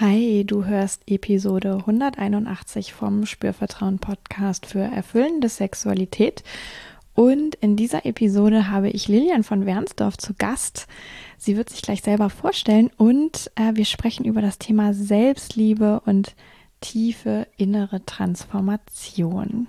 Hi, du hörst Episode 181 vom Spürvertrauen Podcast für erfüllende Sexualität. Und in dieser Episode habe ich Lilian von Wernsdorf zu Gast. Sie wird sich gleich selber vorstellen und äh, wir sprechen über das Thema Selbstliebe und tiefe innere Transformation.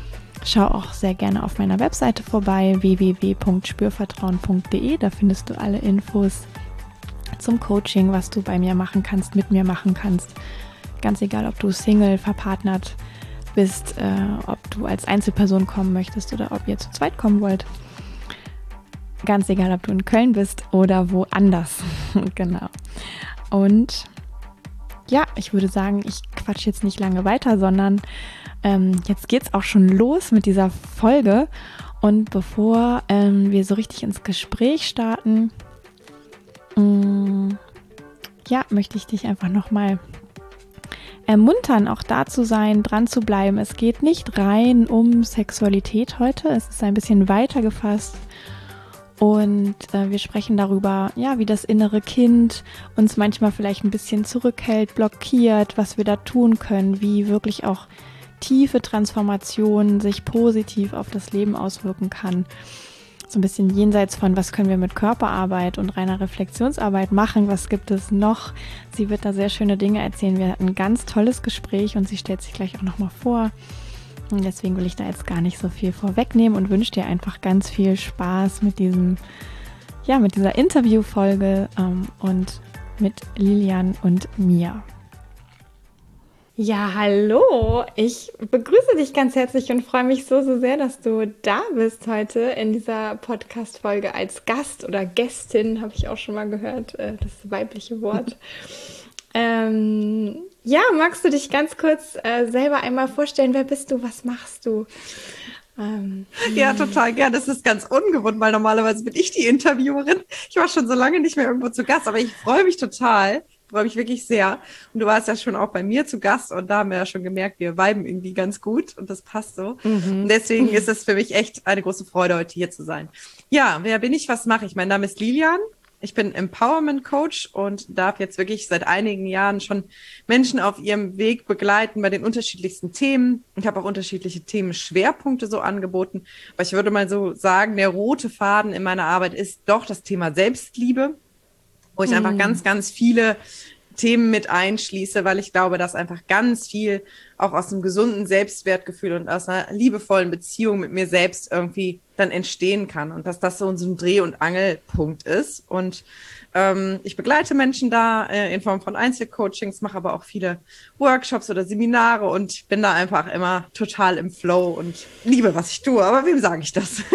Schau auch sehr gerne auf meiner Webseite vorbei www.spürvertrauen.de. Da findest du alle Infos zum Coaching, was du bei mir machen kannst, mit mir machen kannst. Ganz egal, ob du Single, verpartnert bist, äh, ob du als Einzelperson kommen möchtest oder ob ihr zu zweit kommen wollt. Ganz egal, ob du in Köln bist oder woanders. genau. Und ja, ich würde sagen, ich quatsch jetzt nicht lange weiter, sondern ähm, jetzt geht's auch schon los mit dieser Folge. Und bevor ähm, wir so richtig ins Gespräch starten, ähm, ja, möchte ich dich einfach nochmal ermuntern, auch da zu sein, dran zu bleiben. Es geht nicht rein um Sexualität heute. Es ist ein bisschen weiter gefasst. Und äh, wir sprechen darüber, ja, wie das innere Kind uns manchmal vielleicht ein bisschen zurückhält, blockiert, was wir da tun können, wie wirklich auch tiefe Transformation sich positiv auf das Leben auswirken kann. So ein bisschen jenseits von, was können wir mit Körperarbeit und reiner Reflexionsarbeit machen, was gibt es noch. Sie wird da sehr schöne Dinge erzählen. Wir hatten ein ganz tolles Gespräch und sie stellt sich gleich auch nochmal vor. Deswegen will ich da jetzt gar nicht so viel vorwegnehmen und wünsche dir einfach ganz viel Spaß mit diesem, ja, mit dieser Interviewfolge ähm, und mit Lilian und mir. Ja, hallo. Ich begrüße dich ganz herzlich und freue mich so, so sehr, dass du da bist heute in dieser Podcast-Folge als Gast oder Gästin, habe ich auch schon mal gehört, äh, das weibliche Wort. ähm, ja, magst du dich ganz kurz äh, selber einmal vorstellen? Wer bist du? Was machst du? Ähm, ja, total gern. Das ist ganz ungewohnt, weil normalerweise bin ich die Interviewerin. Ich war schon so lange nicht mehr irgendwo zu Gast, aber ich freue mich total, freue mich wirklich sehr. Und du warst ja schon auch bei mir zu Gast und da haben wir ja schon gemerkt, wir weiben irgendwie ganz gut und das passt so. Mhm. Und deswegen ist es für mich echt eine große Freude, heute hier zu sein. Ja, wer bin ich? Was mache ich? Mein Name ist Lilian. Ich bin Empowerment Coach und darf jetzt wirklich seit einigen Jahren schon Menschen auf ihrem Weg begleiten bei den unterschiedlichsten Themen. Ich habe auch unterschiedliche Themenschwerpunkte so angeboten. Aber ich würde mal so sagen, der rote Faden in meiner Arbeit ist doch das Thema Selbstliebe wo ich mhm. einfach ganz, ganz viele Themen mit einschließe, weil ich glaube, dass einfach ganz viel auch aus einem gesunden Selbstwertgefühl und aus einer liebevollen Beziehung mit mir selbst irgendwie dann entstehen kann und dass das so ein Dreh- und Angelpunkt ist. Und ähm, ich begleite Menschen da äh, in Form von Einzelcoachings, mache aber auch viele Workshops oder Seminare und bin da einfach immer total im Flow und liebe, was ich tue. Aber wem sage ich das?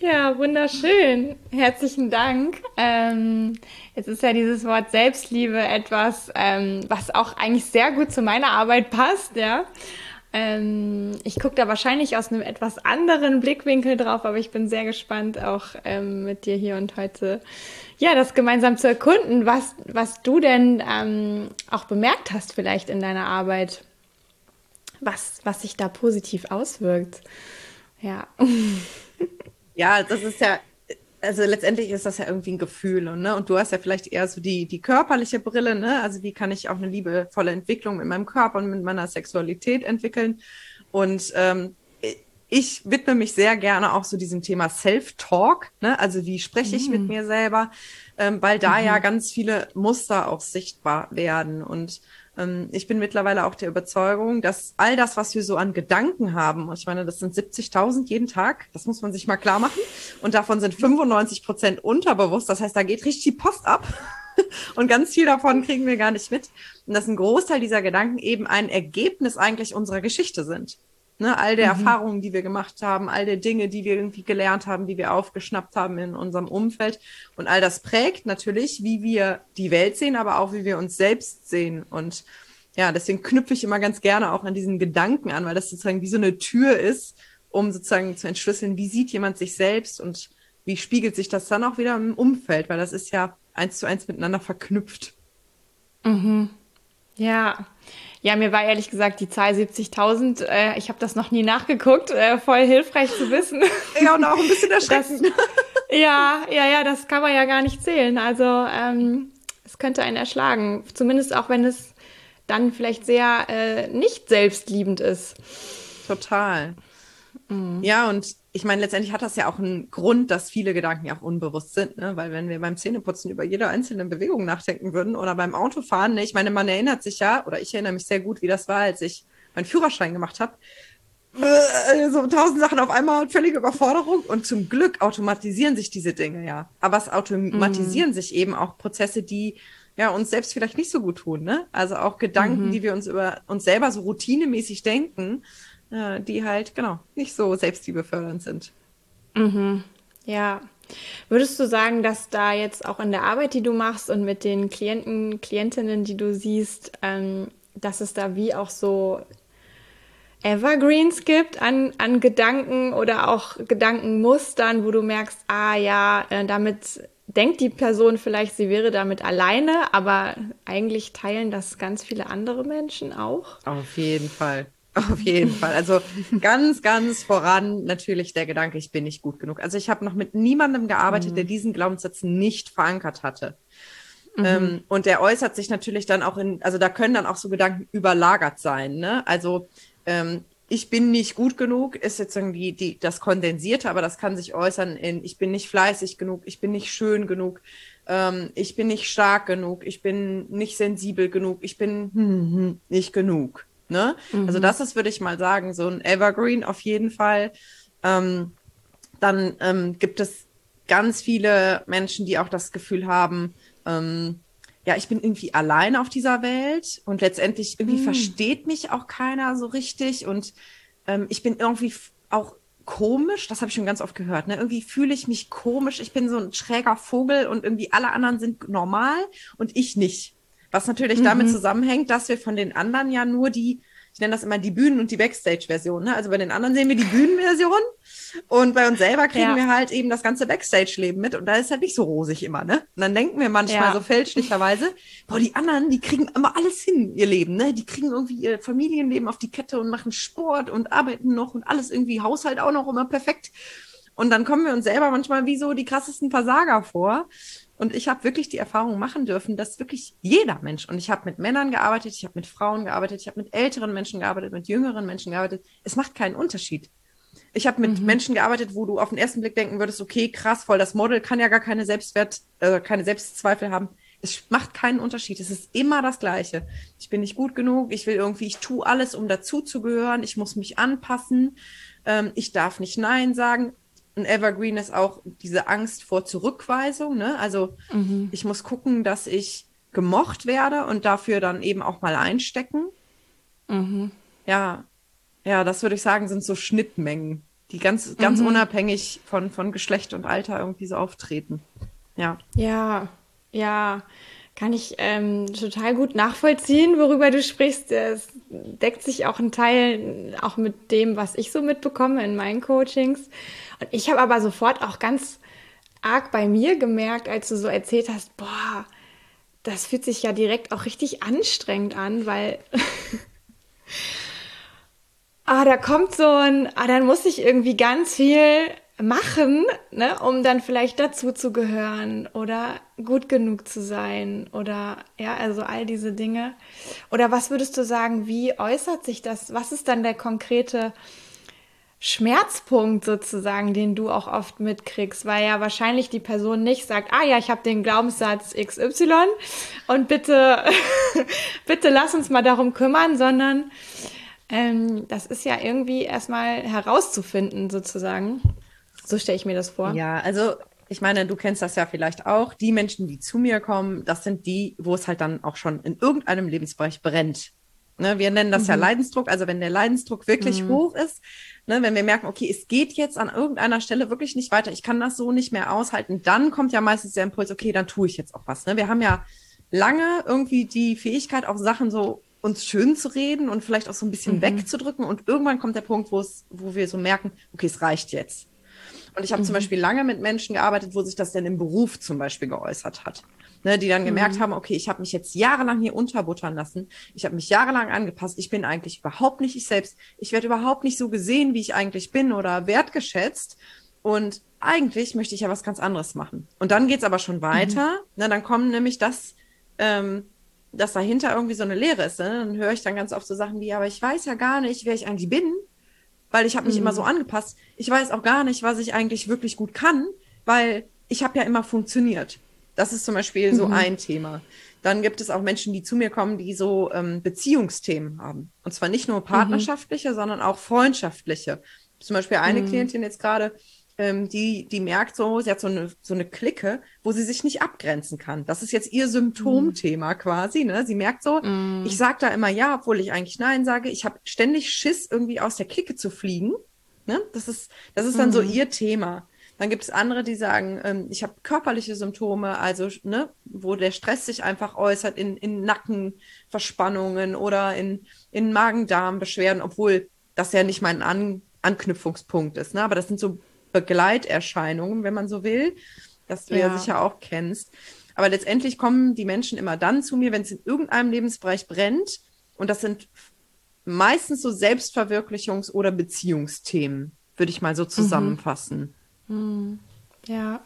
Ja, wunderschön. Herzlichen Dank. Ähm, jetzt ist ja dieses Wort Selbstliebe etwas, ähm, was auch eigentlich sehr gut zu meiner Arbeit passt, ja. Ähm, ich gucke da wahrscheinlich aus einem etwas anderen Blickwinkel drauf, aber ich bin sehr gespannt, auch ähm, mit dir hier und heute ja, das gemeinsam zu erkunden, was, was du denn ähm, auch bemerkt hast, vielleicht in deiner Arbeit, was, was sich da positiv auswirkt. Ja. Ja, das ist ja, also letztendlich ist das ja irgendwie ein Gefühl. Und, ne? und du hast ja vielleicht eher so die, die körperliche Brille, ne? Also wie kann ich auch eine liebevolle Entwicklung mit meinem Körper und mit meiner Sexualität entwickeln? Und ähm, ich widme mich sehr gerne auch so diesem Thema Self-Talk, ne? also wie spreche ich mm. mit mir selber, ähm, weil da mhm. ja ganz viele Muster auch sichtbar werden. Und ich bin mittlerweile auch der Überzeugung, dass all das, was wir so an Gedanken haben, ich meine, das sind 70.000 jeden Tag, das muss man sich mal klar machen, und davon sind 95 Prozent unterbewusst, das heißt, da geht richtig die Post ab. Und ganz viel davon kriegen wir gar nicht mit. Und dass ein Großteil dieser Gedanken eben ein Ergebnis eigentlich unserer Geschichte sind. Ne, all der mhm. Erfahrungen, die wir gemacht haben, all der Dinge, die wir irgendwie gelernt haben, die wir aufgeschnappt haben in unserem Umfeld. Und all das prägt natürlich, wie wir die Welt sehen, aber auch wie wir uns selbst sehen. Und ja, deswegen knüpfe ich immer ganz gerne auch an diesen Gedanken an, weil das sozusagen wie so eine Tür ist, um sozusagen zu entschlüsseln, wie sieht jemand sich selbst und wie spiegelt sich das dann auch wieder im Umfeld, weil das ist ja eins zu eins miteinander verknüpft. Mhm. Ja. Ja, mir war ehrlich gesagt die Zahl 70.000, äh, ich habe das noch nie nachgeguckt, äh, voll hilfreich zu wissen. Ja, und auch ein bisschen erschreckend. Das, ja, ja, ja, das kann man ja gar nicht zählen. Also ähm, es könnte einen erschlagen, zumindest auch wenn es dann vielleicht sehr äh, nicht selbstliebend ist. Total. Mhm. Ja, und ich meine, letztendlich hat das ja auch einen Grund, dass viele Gedanken ja auch unbewusst sind, ne? weil wenn wir beim Zähneputzen über jede einzelne Bewegung nachdenken würden oder beim Autofahren, ne? ich meine, man erinnert sich ja, oder ich erinnere mich sehr gut, wie das war, als ich meinen Führerschein gemacht habe. Äh, so tausend Sachen auf einmal und völlige Überforderung. Und zum Glück automatisieren sich diese Dinge ja. Aber es automatisieren mhm. sich eben auch Prozesse, die ja uns selbst vielleicht nicht so gut tun. Ne? Also auch Gedanken, mhm. die wir uns über uns selber so routinemäßig denken äh, die halt, genau, nicht so selbstliebefördernd sind. Mhm. Ja. Würdest du sagen, dass da jetzt auch in der Arbeit, die du machst und mit den Klienten, Klientinnen, die du siehst, ähm, dass es da wie auch so Evergreens gibt an, an Gedanken oder auch Gedankenmustern, wo du merkst, ah ja, äh, damit denkt die Person vielleicht, sie wäre damit alleine, aber eigentlich teilen das ganz viele andere Menschen auch. Auf jeden Fall. Auf jeden Fall. Also ganz, ganz voran natürlich der Gedanke, ich bin nicht gut genug. Also ich habe noch mit niemandem gearbeitet, mhm. der diesen Glaubenssatz nicht verankert hatte. Mhm. Ähm, und der äußert sich natürlich dann auch in, also da können dann auch so Gedanken überlagert sein. Ne? Also ähm, ich bin nicht gut genug, ist jetzt irgendwie die, das Kondensierte, aber das kann sich äußern in, ich bin nicht fleißig genug, ich bin nicht schön genug, ähm, ich bin nicht stark genug, ich bin nicht sensibel genug, ich bin hm, hm, nicht genug. Ne? Also mhm. Also das ist, würde ich mal sagen, so ein Evergreen auf jeden Fall. Ähm, dann ähm, gibt es ganz viele Menschen, die auch das Gefühl haben, ähm, ja, ich bin irgendwie allein auf dieser Welt und letztendlich irgendwie mhm. versteht mich auch keiner so richtig und ähm, ich bin irgendwie auch komisch, das habe ich schon ganz oft gehört, ne? Irgendwie fühle ich mich komisch, ich bin so ein schräger Vogel und irgendwie alle anderen sind normal und ich nicht. Was natürlich mhm. damit zusammenhängt, dass wir von den anderen ja nur die, ich nenne das immer die Bühnen- und die Backstage-Version. Ne? Also bei den anderen sehen wir die Bühnenversion und bei uns selber kriegen ja. wir halt eben das ganze Backstage-Leben mit und da ist halt nicht so rosig immer, ne? Und dann denken wir manchmal ja. so fälschlicherweise, boah, die anderen, die kriegen immer alles hin, ihr Leben, ne? Die kriegen irgendwie ihr Familienleben auf die Kette und machen Sport und arbeiten noch und alles irgendwie Haushalt auch noch immer perfekt. Und dann kommen wir uns selber manchmal wie so die krassesten Versager vor. Und ich habe wirklich die Erfahrung machen dürfen, dass wirklich jeder Mensch, und ich habe mit Männern gearbeitet, ich habe mit Frauen gearbeitet, ich habe mit älteren Menschen gearbeitet, mit jüngeren Menschen gearbeitet, es macht keinen Unterschied. Ich habe mit mhm. Menschen gearbeitet, wo du auf den ersten Blick denken würdest, okay, krass, voll, das Model kann ja gar keine Selbstwert, äh, keine Selbstzweifel haben. Es macht keinen Unterschied. Es ist immer das Gleiche. Ich bin nicht gut genug. Ich will irgendwie, ich tue alles, um dazuzugehören. Ich muss mich anpassen. Ähm, ich darf nicht Nein sagen ein Evergreen ist auch diese Angst vor Zurückweisung. Ne? Also mhm. ich muss gucken, dass ich gemocht werde und dafür dann eben auch mal einstecken. Mhm. Ja, ja, das würde ich sagen, sind so Schnittmengen, die ganz, ganz mhm. unabhängig von, von Geschlecht und Alter irgendwie so auftreten. Ja. Ja, ja. Kann ich ähm, total gut nachvollziehen, worüber du sprichst. Es deckt sich auch ein Teil auch mit dem, was ich so mitbekomme in meinen Coachings. Und ich habe aber sofort auch ganz arg bei mir gemerkt, als du so erzählt hast, boah, das fühlt sich ja direkt auch richtig anstrengend an, weil ah, da kommt so ein, ah, dann muss ich irgendwie ganz viel machen, ne, um dann vielleicht dazu zu gehören oder gut genug zu sein oder ja, also all diese Dinge. Oder was würdest du sagen, wie äußert sich das? Was ist dann der konkrete Schmerzpunkt sozusagen, den du auch oft mitkriegst, weil ja wahrscheinlich die Person nicht sagt, ah ja, ich habe den Glaubenssatz XY und bitte, bitte lass uns mal darum kümmern, sondern ähm, das ist ja irgendwie erstmal herauszufinden sozusagen. So stelle ich mir das vor. Ja, also ich meine, du kennst das ja vielleicht auch. Die Menschen, die zu mir kommen, das sind die, wo es halt dann auch schon in irgendeinem Lebensbereich brennt. Ne, wir nennen das mhm. ja Leidensdruck. Also wenn der Leidensdruck wirklich mhm. hoch ist, ne, wenn wir merken, okay, es geht jetzt an irgendeiner Stelle wirklich nicht weiter, ich kann das so nicht mehr aushalten, dann kommt ja meistens der Impuls, okay, dann tue ich jetzt auch was. Ne? Wir haben ja lange irgendwie die Fähigkeit, auch Sachen so uns schön zu reden und vielleicht auch so ein bisschen mhm. wegzudrücken. Und irgendwann kommt der Punkt, wo es, wo wir so merken, okay, es reicht jetzt. Und ich habe mhm. zum Beispiel lange mit Menschen gearbeitet, wo sich das denn im Beruf zum Beispiel geäußert hat. Ne, die dann gemerkt mhm. haben, okay, ich habe mich jetzt jahrelang hier unterbuttern lassen. Ich habe mich jahrelang angepasst. Ich bin eigentlich überhaupt nicht ich selbst. Ich werde überhaupt nicht so gesehen, wie ich eigentlich bin oder wertgeschätzt. Und eigentlich möchte ich ja was ganz anderes machen. Und dann geht's aber schon weiter. Mhm. Ne, dann kommen nämlich das, ähm, dass dahinter irgendwie so eine Lehre ist. Ne? Dann höre ich dann ganz oft so Sachen wie, aber ich weiß ja gar nicht, wer ich eigentlich bin, weil ich habe mich mhm. immer so angepasst. Ich weiß auch gar nicht, was ich eigentlich wirklich gut kann, weil ich habe ja immer funktioniert. Das ist zum Beispiel so mhm. ein Thema. Dann gibt es auch Menschen, die zu mir kommen, die so ähm, Beziehungsthemen haben. Und zwar nicht nur mhm. partnerschaftliche, mhm. sondern auch freundschaftliche. Zum Beispiel eine mhm. Klientin jetzt gerade, ähm, die, die merkt so, sie hat so eine, so eine Clique, wo sie sich nicht abgrenzen kann. Das ist jetzt ihr Symptomthema mm. quasi. Ne? Sie merkt so, mm. ich sage da immer ja, obwohl ich eigentlich nein sage. Ich habe ständig Schiss, irgendwie aus der Clique zu fliegen. Ne? Das ist, das ist dann mm. so mhm. ihr Thema. Dann gibt es andere, die sagen, ähm, ich habe körperliche Symptome, also ne, wo der Stress sich einfach äußert in, in Nackenverspannungen oder in, in Magen-Darm-Beschwerden, obwohl das ja nicht mein An Anknüpfungspunkt ist. Ne? Aber das sind so Begleiterscheinungen, wenn man so will, das du ja. ja sicher auch kennst. Aber letztendlich kommen die Menschen immer dann zu mir, wenn es in irgendeinem Lebensbereich brennt. Und das sind meistens so Selbstverwirklichungs- oder Beziehungsthemen, würde ich mal so mhm. zusammenfassen. Mhm. Ja.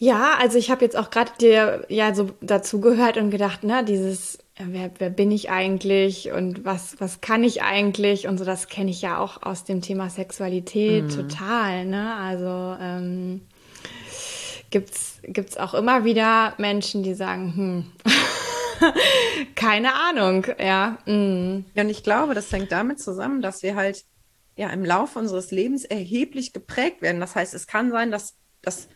Ja, also ich habe jetzt auch gerade dir ja so dazu gehört und gedacht, ne, dieses wer, wer bin ich eigentlich und was, was kann ich eigentlich und so, das kenne ich ja auch aus dem Thema Sexualität mhm. total, ne? Also ähm, gibt's gibt's auch immer wieder Menschen, die sagen, hm, keine Ahnung, ja. Ja, und ich glaube, das hängt damit zusammen, dass wir halt ja im Laufe unseres Lebens erheblich geprägt werden. Das heißt, es kann sein, dass, dass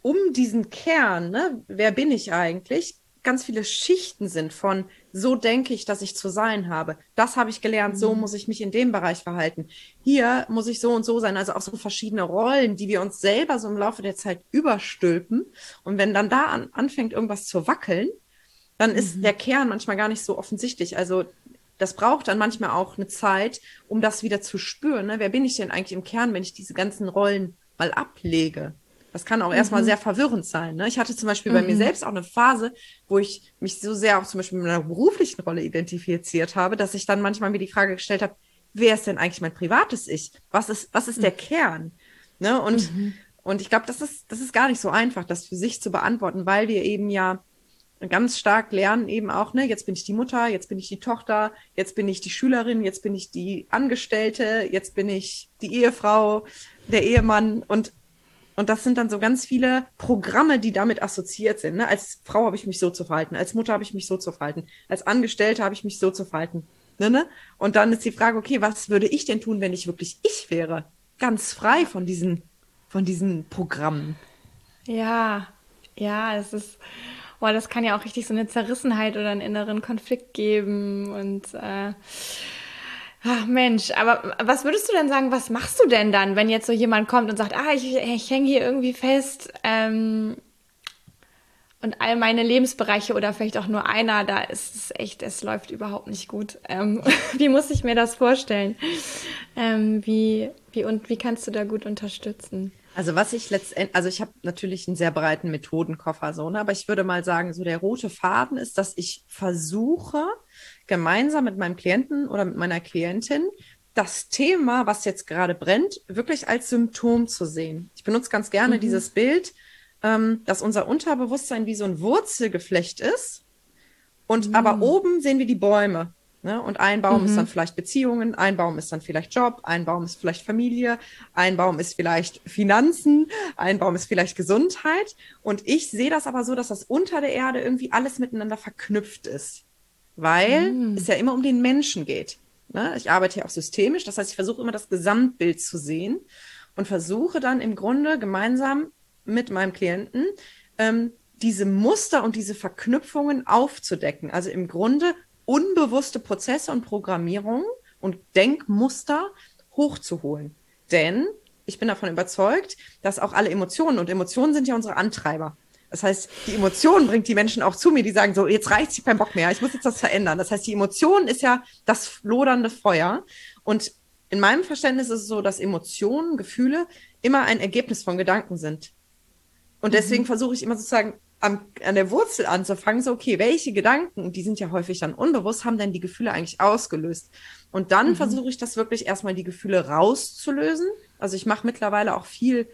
um diesen Kern, ne, wer bin ich eigentlich, ganz viele Schichten sind von so denke ich, dass ich zu sein habe. Das habe ich gelernt, so mhm. muss ich mich in dem Bereich verhalten. Hier muss ich so und so sein. Also auch so verschiedene Rollen, die wir uns selber so im Laufe der Zeit überstülpen. Und wenn dann da an, anfängt, irgendwas zu wackeln, dann mhm. ist der Kern manchmal gar nicht so offensichtlich. Also das braucht dann manchmal auch eine Zeit, um das wieder zu spüren. Ne? Wer bin ich denn eigentlich im Kern, wenn ich diese ganzen Rollen mal ablege? Das kann auch mhm. erstmal sehr verwirrend sein. Ne? Ich hatte zum Beispiel mhm. bei mir mhm. selbst auch eine Phase, wo ich mich so sehr auch zum Beispiel mit meiner beruflichen Rolle identifiziert habe, dass ich dann manchmal mir die Frage gestellt habe, wer ist denn eigentlich mein privates Ich? Was ist, was ist der mhm. Kern? Ne? Und, mhm. und ich glaube, das ist, das ist gar nicht so einfach, das für sich zu beantworten, weil wir eben ja ganz stark lernen eben auch, ne, jetzt bin ich die Mutter, jetzt bin ich die Tochter, jetzt bin ich die Schülerin, jetzt bin ich die Angestellte, jetzt bin ich die Ehefrau, der Ehemann und und das sind dann so ganz viele Programme, die damit assoziiert sind. Ne? Als Frau habe ich mich so zu verhalten, als Mutter habe ich mich so zu verhalten, als Angestellte habe ich mich so zu verhalten. Ne, ne? Und dann ist die Frage, okay, was würde ich denn tun, wenn ich wirklich ich wäre? Ganz frei von diesen, von diesen Programmen. Ja, ja, es ist, boah, das kann ja auch richtig so eine Zerrissenheit oder einen inneren Konflikt geben und äh, Ach Mensch, aber was würdest du denn sagen, was machst du denn dann, wenn jetzt so jemand kommt und sagt, ah, ich, ich hänge hier irgendwie fest ähm, und all meine Lebensbereiche oder vielleicht auch nur einer, da ist es echt, es läuft überhaupt nicht gut. Ähm, wie muss ich mir das vorstellen? Ähm, wie, wie, und wie kannst du da gut unterstützen? Also was ich letztendlich, also ich habe natürlich einen sehr breiten Methodenkoffer so, ne? aber ich würde mal sagen, so der rote Faden ist, dass ich versuche, gemeinsam mit meinem Klienten oder mit meiner Klientin das Thema, was jetzt gerade brennt, wirklich als Symptom zu sehen. Ich benutze ganz gerne mhm. dieses Bild, ähm, dass unser Unterbewusstsein wie so ein Wurzelgeflecht ist und mhm. aber oben sehen wir die Bäume. Ne? Und ein Baum mhm. ist dann vielleicht Beziehungen, ein Baum ist dann vielleicht Job, ein Baum ist vielleicht Familie, ein Baum ist vielleicht Finanzen, ein Baum ist vielleicht Gesundheit. Und ich sehe das aber so, dass das unter der Erde irgendwie alles miteinander verknüpft ist weil mhm. es ja immer um den Menschen geht. Ne? Ich arbeite ja auch systemisch, das heißt, ich versuche immer das Gesamtbild zu sehen und versuche dann im Grunde gemeinsam mit meinem Klienten ähm, diese Muster und diese Verknüpfungen aufzudecken. Also im Grunde unbewusste Prozesse und Programmierungen und Denkmuster hochzuholen. Denn ich bin davon überzeugt, dass auch alle Emotionen und Emotionen sind ja unsere Antreiber. Das heißt, die Emotion bringt die Menschen auch zu mir, die sagen so, jetzt reicht ich keinen Bock mehr, ich muss jetzt das verändern. Das heißt, die Emotion ist ja das lodernde Feuer. Und in meinem Verständnis ist es so, dass Emotionen, Gefühle immer ein Ergebnis von Gedanken sind. Und mhm. deswegen mhm. versuche ich immer sozusagen am, an der Wurzel anzufangen, so, okay, welche Gedanken, die sind ja häufig dann unbewusst, haben denn die Gefühle eigentlich ausgelöst? Und dann mhm. versuche ich das wirklich erstmal die Gefühle rauszulösen. Also ich mache mittlerweile auch viel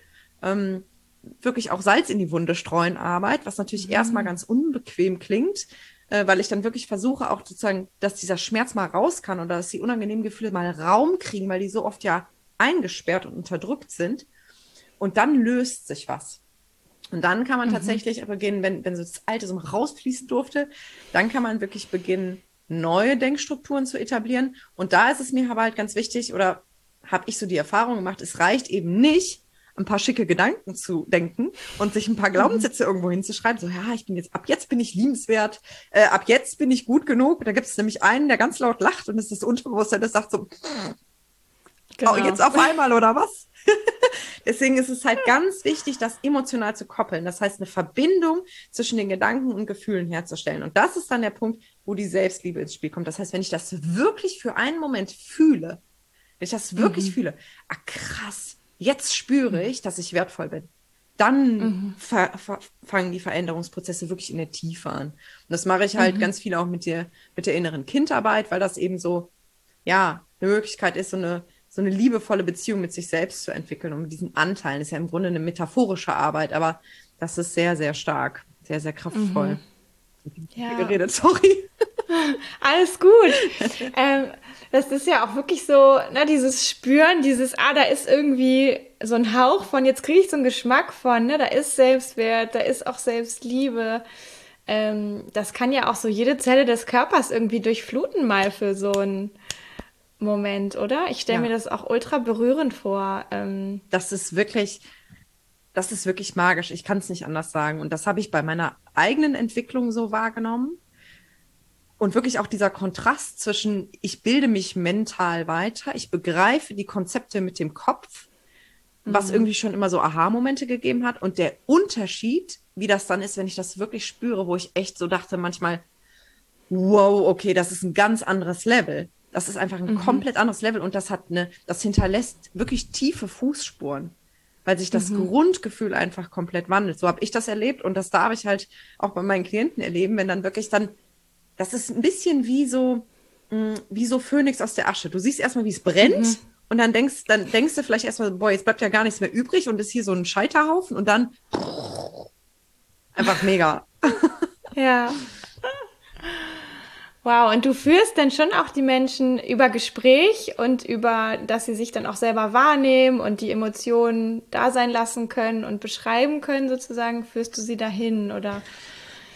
ähm, wirklich auch Salz in die Wunde streuen Arbeit, was natürlich mhm. erstmal ganz unbequem klingt, äh, weil ich dann wirklich versuche auch sozusagen, dass dieser Schmerz mal raus kann oder dass die unangenehmen Gefühle mal Raum kriegen, weil die so oft ja eingesperrt und unterdrückt sind. Und dann löst sich was. Und dann kann man mhm. tatsächlich beginnen, wenn, wenn so das Alte so rausfließen durfte, dann kann man wirklich beginnen, neue Denkstrukturen zu etablieren. Und da ist es mir aber halt ganz wichtig, oder habe ich so die Erfahrung gemacht, es reicht eben nicht, ein paar schicke Gedanken zu denken und sich ein paar Glaubenssätze mhm. irgendwo hinzuschreiben. So, ja, ich bin jetzt, ab jetzt bin ich liebenswert, äh, ab jetzt bin ich gut genug. Da gibt es nämlich einen, der ganz laut lacht und es ist das Unterbewusstsein, das sagt so, genau. oh, jetzt auf einmal oder was? Deswegen ist es halt ganz wichtig, das emotional zu koppeln. Das heißt, eine Verbindung zwischen den Gedanken und Gefühlen herzustellen. Und das ist dann der Punkt, wo die Selbstliebe ins Spiel kommt. Das heißt, wenn ich das wirklich für einen Moment fühle, wenn ich das wirklich mhm. fühle, ah krass, jetzt spüre mhm. ich, dass ich wertvoll bin. Dann mhm. fangen die Veränderungsprozesse wirklich in der Tiefe an. Und das mache ich halt mhm. ganz viel auch mit der, mit der inneren Kindarbeit, weil das eben so, ja, eine Möglichkeit ist, so eine, so eine liebevolle Beziehung mit sich selbst zu entwickeln und mit diesen Anteilen. Das ist ja im Grunde eine metaphorische Arbeit, aber das ist sehr, sehr stark, sehr, sehr kraftvoll. Mhm. Ja. geredet, sorry. Alles gut. ähm, das ist ja auch wirklich so, ne, dieses Spüren, dieses, ah, da ist irgendwie so ein Hauch von, jetzt kriege ich so einen Geschmack von, ne, da ist Selbstwert, da ist auch Selbstliebe. Ähm, das kann ja auch so jede Zelle des Körpers irgendwie durchfluten mal für so einen Moment, oder? Ich stelle ja. mir das auch ultra berührend vor. Ähm, das ist wirklich, das ist wirklich magisch. Ich kann es nicht anders sagen. Und das habe ich bei meiner eigenen Entwicklung so wahrgenommen und wirklich auch dieser Kontrast zwischen, ich bilde mich mental weiter, ich begreife die Konzepte mit dem Kopf, was mhm. irgendwie schon immer so Aha-Momente gegeben hat. Und der Unterschied, wie das dann ist, wenn ich das wirklich spüre, wo ich echt so dachte manchmal, wow, okay, das ist ein ganz anderes Level. Das ist einfach ein mhm. komplett anderes Level und das hat eine, das hinterlässt wirklich tiefe Fußspuren, weil sich das mhm. Grundgefühl einfach komplett wandelt. So habe ich das erlebt und das darf ich halt auch bei meinen Klienten erleben, wenn dann wirklich dann das ist ein bisschen wie so, mm, wie so Phönix aus der Asche. Du siehst erstmal, wie es brennt. Mhm. Und dann denkst, dann denkst du vielleicht erstmal, boah, jetzt bleibt ja gar nichts mehr übrig und ist hier so ein Scheiterhaufen und dann einfach mega. ja. Wow, und du führst dann schon auch die Menschen über Gespräch und über, dass sie sich dann auch selber wahrnehmen und die Emotionen da sein lassen können und beschreiben können, sozusagen, führst du sie dahin oder?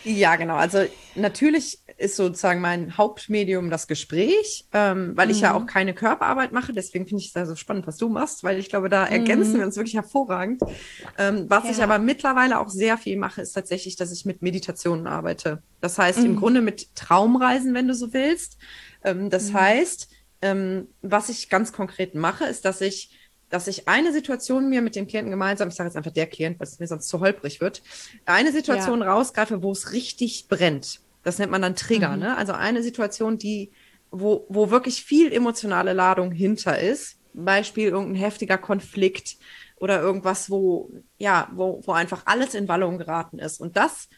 Ja, genau. Also natürlich ist sozusagen mein Hauptmedium das Gespräch, ähm, weil mhm. ich ja mhm. auch keine Körperarbeit mache. Deswegen finde ich es da so spannend, was du machst, weil ich glaube, da ergänzen mhm. wir uns wirklich hervorragend. Ähm, was ja. ich aber mittlerweile auch sehr viel mache, ist tatsächlich, dass ich mit Meditationen arbeite. Das heißt, mhm. im Grunde mit Traumreisen, wenn du so willst. Ähm, das mhm. heißt, ähm, was ich ganz konkret mache, ist, dass ich dass ich eine Situation mir mit dem Klienten gemeinsam, ich sage jetzt einfach der Klient, weil es mir sonst zu holprig wird, eine Situation ja. rausgreife, wo es richtig brennt. Das nennt man dann Trigger, mhm. ne? Also eine Situation, die, wo, wo wirklich viel emotionale Ladung hinter ist. Beispiel irgendein heftiger Konflikt oder irgendwas, wo, ja, wo, wo einfach alles in Wallung geraten ist. Und das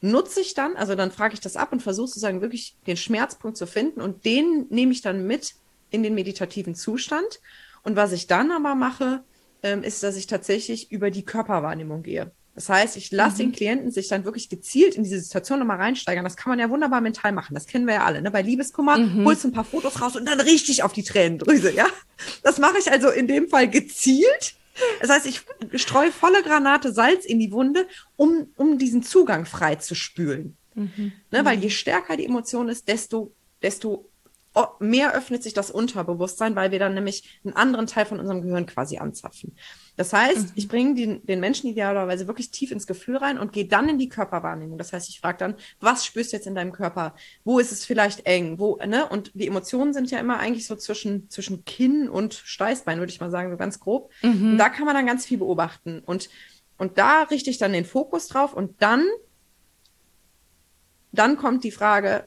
nutze ich dann, also dann frage ich das ab und versuche sozusagen wirklich den Schmerzpunkt zu finden und den nehme ich dann mit in den meditativen Zustand und was ich dann aber mache, ähm, ist, dass ich tatsächlich über die Körperwahrnehmung gehe. Das heißt, ich lasse mhm. den Klienten sich dann wirklich gezielt in diese Situation nochmal reinsteigern. Das kann man ja wunderbar mental machen. Das kennen wir ja alle. Ne? Bei Liebeskummer mhm. holst du ein paar Fotos raus und dann richtig auf die Tränendrüse. Ja, das mache ich also in dem Fall gezielt. Das heißt, ich streue volle Granate Salz in die Wunde, um, um diesen Zugang frei zu spülen. Mhm. Ne? Weil je stärker die Emotion ist, desto, desto mehr öffnet sich das Unterbewusstsein, weil wir dann nämlich einen anderen Teil von unserem Gehirn quasi anzapfen. Das heißt, mhm. ich bringe den, den Menschen idealerweise wirklich tief ins Gefühl rein und gehe dann in die Körperwahrnehmung. Das heißt, ich frage dann, was spürst du jetzt in deinem Körper? Wo ist es vielleicht eng? Wo, ne? Und die Emotionen sind ja immer eigentlich so zwischen, zwischen Kinn und Steißbein, würde ich mal sagen, so ganz grob. Mhm. Und da kann man dann ganz viel beobachten. Und, und da richte ich dann den Fokus drauf und dann, dann kommt die Frage,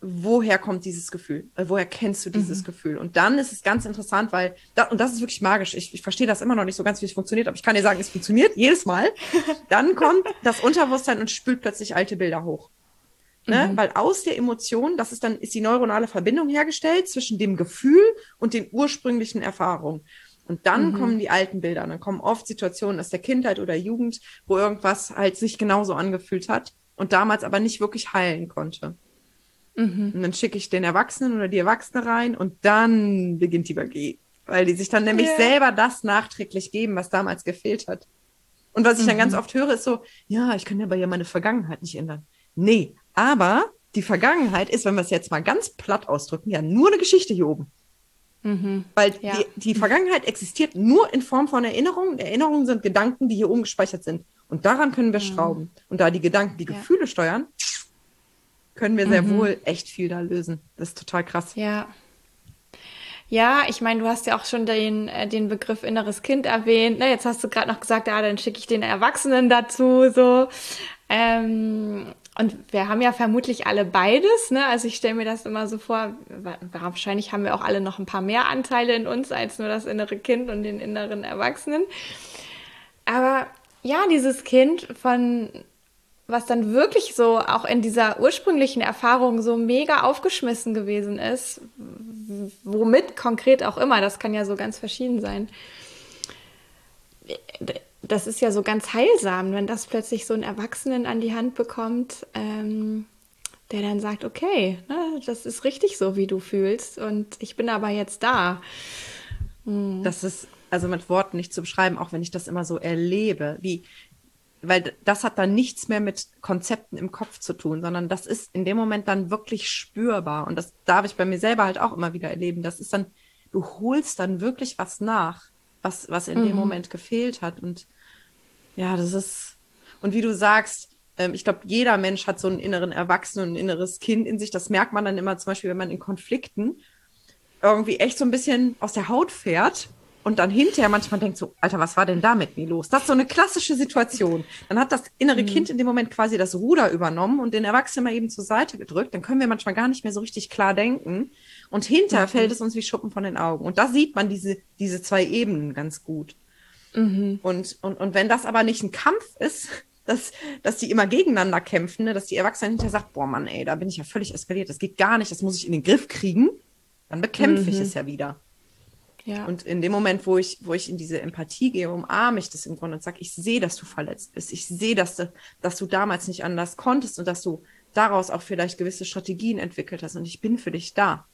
woher kommt dieses Gefühl? Äh, woher kennst du dieses mhm. Gefühl? Und dann ist es ganz interessant, weil, da, und das ist wirklich magisch. Ich, ich verstehe das immer noch nicht so ganz, wie es funktioniert, aber ich kann dir sagen, es funktioniert jedes Mal. Dann kommt das Unterbewusstsein und spült plötzlich alte Bilder hoch. Ne? Mhm. Weil aus der Emotion, das ist dann, ist die neuronale Verbindung hergestellt zwischen dem Gefühl und den ursprünglichen Erfahrungen. Und dann mhm. kommen die alten Bilder. Und dann kommen oft Situationen aus der Kindheit oder Jugend, wo irgendwas halt sich genauso angefühlt hat und damals aber nicht wirklich heilen konnte. Mhm. Und dann schicke ich den Erwachsenen oder die Erwachsene rein und dann beginnt die Magie. Weil die sich dann nämlich yeah. selber das nachträglich geben, was damals gefehlt hat. Und was ich mhm. dann ganz mhm. oft höre, ist so, ja, ich kann ja aber ja meine Vergangenheit nicht ändern. Nee, aber die Vergangenheit ist, wenn wir es jetzt mal ganz platt ausdrücken, ja nur eine Geschichte hier oben. Mhm. Weil ja. die, die Vergangenheit existiert nur in Form von Erinnerungen. Erinnerungen sind Gedanken, die hier oben gespeichert sind. Und daran können wir mhm. schrauben. Und da die Gedanken die ja. Gefühle steuern, können wir sehr mhm. wohl echt viel da lösen. Das ist total krass. Ja. Ja, ich meine, du hast ja auch schon den, äh, den Begriff inneres Kind erwähnt. Ne, jetzt hast du gerade noch gesagt, ja, dann schicke ich den Erwachsenen dazu, so. Ähm, und wir haben ja vermutlich alle beides, ne? Also ich stelle mir das immer so vor, wahrscheinlich haben wir auch alle noch ein paar mehr Anteile in uns als nur das innere Kind und den inneren Erwachsenen. Aber ja, dieses Kind von was dann wirklich so auch in dieser ursprünglichen Erfahrung so mega aufgeschmissen gewesen ist, womit konkret auch immer, das kann ja so ganz verschieden sein. Das ist ja so ganz heilsam, wenn das plötzlich so ein Erwachsenen an die Hand bekommt, ähm, der dann sagt, okay, ne, das ist richtig so, wie du fühlst und ich bin aber jetzt da. Hm. Das ist also mit Worten nicht zu beschreiben, auch wenn ich das immer so erlebe, wie weil das hat dann nichts mehr mit Konzepten im Kopf zu tun, sondern das ist in dem Moment dann wirklich spürbar. Und das darf ich bei mir selber halt auch immer wieder erleben. Das ist dann, du holst dann wirklich was nach, was, was in mhm. dem Moment gefehlt hat. Und ja, das ist, und wie du sagst, ähm, ich glaube, jeder Mensch hat so einen inneren Erwachsenen und ein inneres Kind in sich. Das merkt man dann immer zum Beispiel, wenn man in Konflikten irgendwie echt so ein bisschen aus der Haut fährt und dann hinterher manchmal denkt so, Alter, was war denn da mit mir los? Das ist so eine klassische Situation. Dann hat das innere mhm. Kind in dem Moment quasi das Ruder übernommen und den Erwachsenen mal eben zur Seite gedrückt. Dann können wir manchmal gar nicht mehr so richtig klar denken. Und hinterher mhm. fällt es uns wie Schuppen von den Augen. Und da sieht man diese, diese zwei Ebenen ganz gut. Mhm. Und, und, und wenn das aber nicht ein Kampf ist, dass, dass die immer gegeneinander kämpfen, ne? dass die Erwachsenen hinterher sagt, boah Mann, ey, da bin ich ja völlig eskaliert, das geht gar nicht, das muss ich in den Griff kriegen, dann bekämpfe ich mhm. es ja wieder. Ja. Und in dem Moment, wo ich, wo ich in diese Empathie gehe, umarme ich das im Grunde und sage, ich sehe, dass du verletzt bist. Ich sehe, dass du, dass du damals nicht anders konntest und dass du daraus auch vielleicht gewisse Strategien entwickelt hast und ich bin für dich da.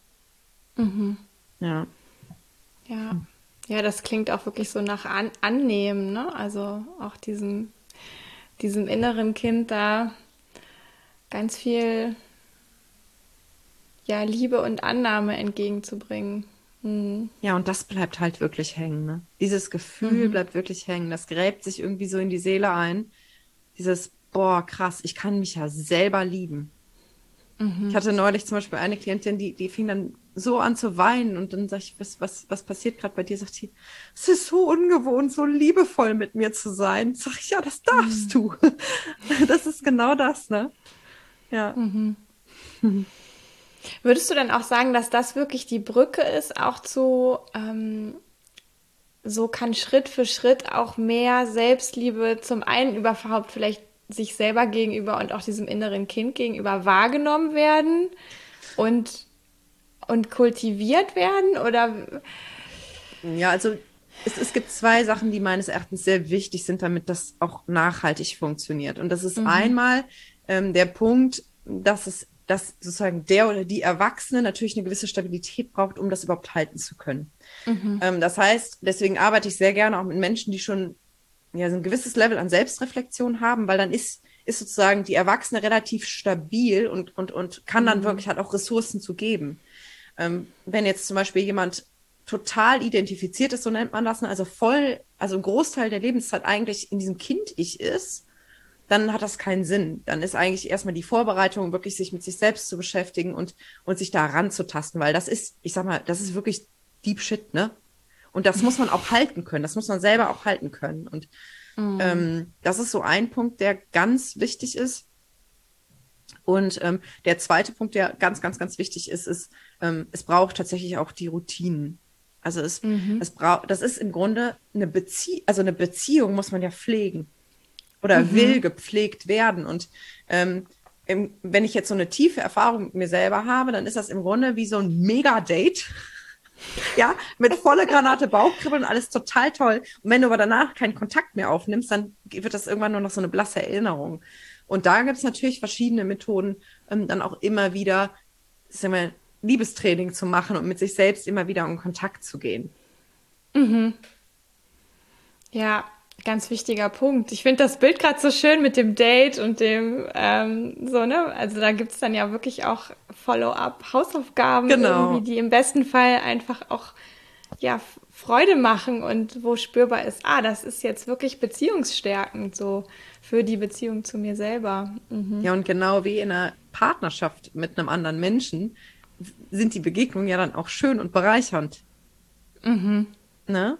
Mhm. Ja. Ja. Ja, das klingt auch wirklich so nach An Annehmen, ne? Also auch diesem, diesem inneren Kind da ganz viel ja, Liebe und Annahme entgegenzubringen. Mhm. Ja, und das bleibt halt wirklich hängen. Ne? Dieses Gefühl mhm. bleibt wirklich hängen. Das gräbt sich irgendwie so in die Seele ein. Dieses, boah, krass, ich kann mich ja selber lieben. Mhm. Ich hatte neulich zum Beispiel eine Klientin, die, die fing dann so an zu weinen und dann sag ich, was, was, was passiert gerade bei dir? Sagt sie, es ist so ungewohnt, so liebevoll mit mir zu sein. Sag ich, ja, das darfst mhm. du. das ist genau das, ne? Ja. Würdest du denn auch sagen, dass das wirklich die Brücke ist, auch zu, ähm, so kann Schritt für Schritt auch mehr Selbstliebe zum einen überhaupt vielleicht sich selber gegenüber und auch diesem inneren Kind gegenüber wahrgenommen werden und, und kultiviert werden? Oder? Ja, also es, es gibt zwei Sachen, die meines Erachtens sehr wichtig sind, damit das auch nachhaltig funktioniert. Und das ist mhm. einmal ähm, der Punkt, dass es dass sozusagen der oder die Erwachsene natürlich eine gewisse Stabilität braucht, um das überhaupt halten zu können. Mhm. Ähm, das heißt, deswegen arbeite ich sehr gerne auch mit Menschen, die schon ja, so ein gewisses Level an Selbstreflexion haben, weil dann ist, ist sozusagen die Erwachsene relativ stabil und, und, und kann dann mhm. wirklich halt auch Ressourcen zu geben. ähm, wenn jetzt zum Beispiel jemand total identifiziert ist, so nennt man das, ne? also voll, also ein Großteil der Lebenszeit eigentlich in diesem Kind-Ich ist, dann hat das keinen Sinn. Dann ist eigentlich erstmal die Vorbereitung, wirklich sich mit sich selbst zu beschäftigen und, und sich da ranzutasten, weil das ist, ich sag mal, das ist wirklich Deep Shit, ne? Und das muss man auch halten können, das muss man selber auch halten können. Und mhm. ähm, das ist so ein Punkt, der ganz wichtig ist. Und ähm, der zweite Punkt, der ganz, ganz, ganz wichtig ist, ist, ähm, es braucht tatsächlich auch die Routinen. Also es, mhm. es braucht, das ist im Grunde eine Beziehung, also eine Beziehung muss man ja pflegen oder mhm. will gepflegt werden. Und ähm, im, wenn ich jetzt so eine tiefe Erfahrung mit mir selber habe, dann ist das im Grunde wie so ein Mega-Date. ja, mit voller Granate Bauchkribbeln, alles total toll. Und wenn du aber danach keinen Kontakt mehr aufnimmst, dann wird das irgendwann nur noch so eine blasse Erinnerung. Und da gibt es natürlich verschiedene Methoden, ähm, dann auch immer wieder, sagen wir, Liebestraining zu machen und mit sich selbst immer wieder in Kontakt zu gehen. Mhm. Ja, ganz wichtiger Punkt. Ich finde das Bild gerade so schön mit dem Date und dem ähm, so, ne? Also da gibt es dann ja wirklich auch Follow-up, Hausaufgaben, genau. die im besten Fall einfach auch ja, Freude machen und wo spürbar ist, ah, das ist jetzt wirklich beziehungsstärkend so für die Beziehung zu mir selber. Mhm. Ja, und genau wie in einer Partnerschaft mit einem anderen Menschen sind die Begegnungen ja dann auch schön und bereichernd. Mhm. Ne?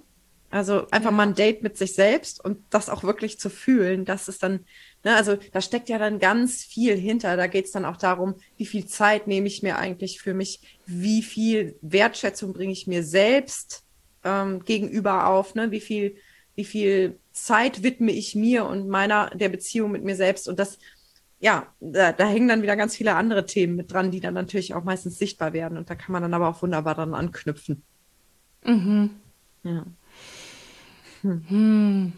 Also einfach ja. mal ein Date mit sich selbst und das auch wirklich zu fühlen, das ist dann, ne, also da steckt ja dann ganz viel hinter. Da geht es dann auch darum, wie viel Zeit nehme ich mir eigentlich für mich, wie viel Wertschätzung bringe ich mir selbst ähm, gegenüber auf, ne? Wie viel, wie viel Zeit widme ich mir und meiner der Beziehung mit mir selbst und das ja, da, da hängen dann wieder ganz viele andere Themen mit dran, die dann natürlich auch meistens sichtbar werden. Und da kann man dann aber auch wunderbar dran anknüpfen. Mhm. Ja. Hm.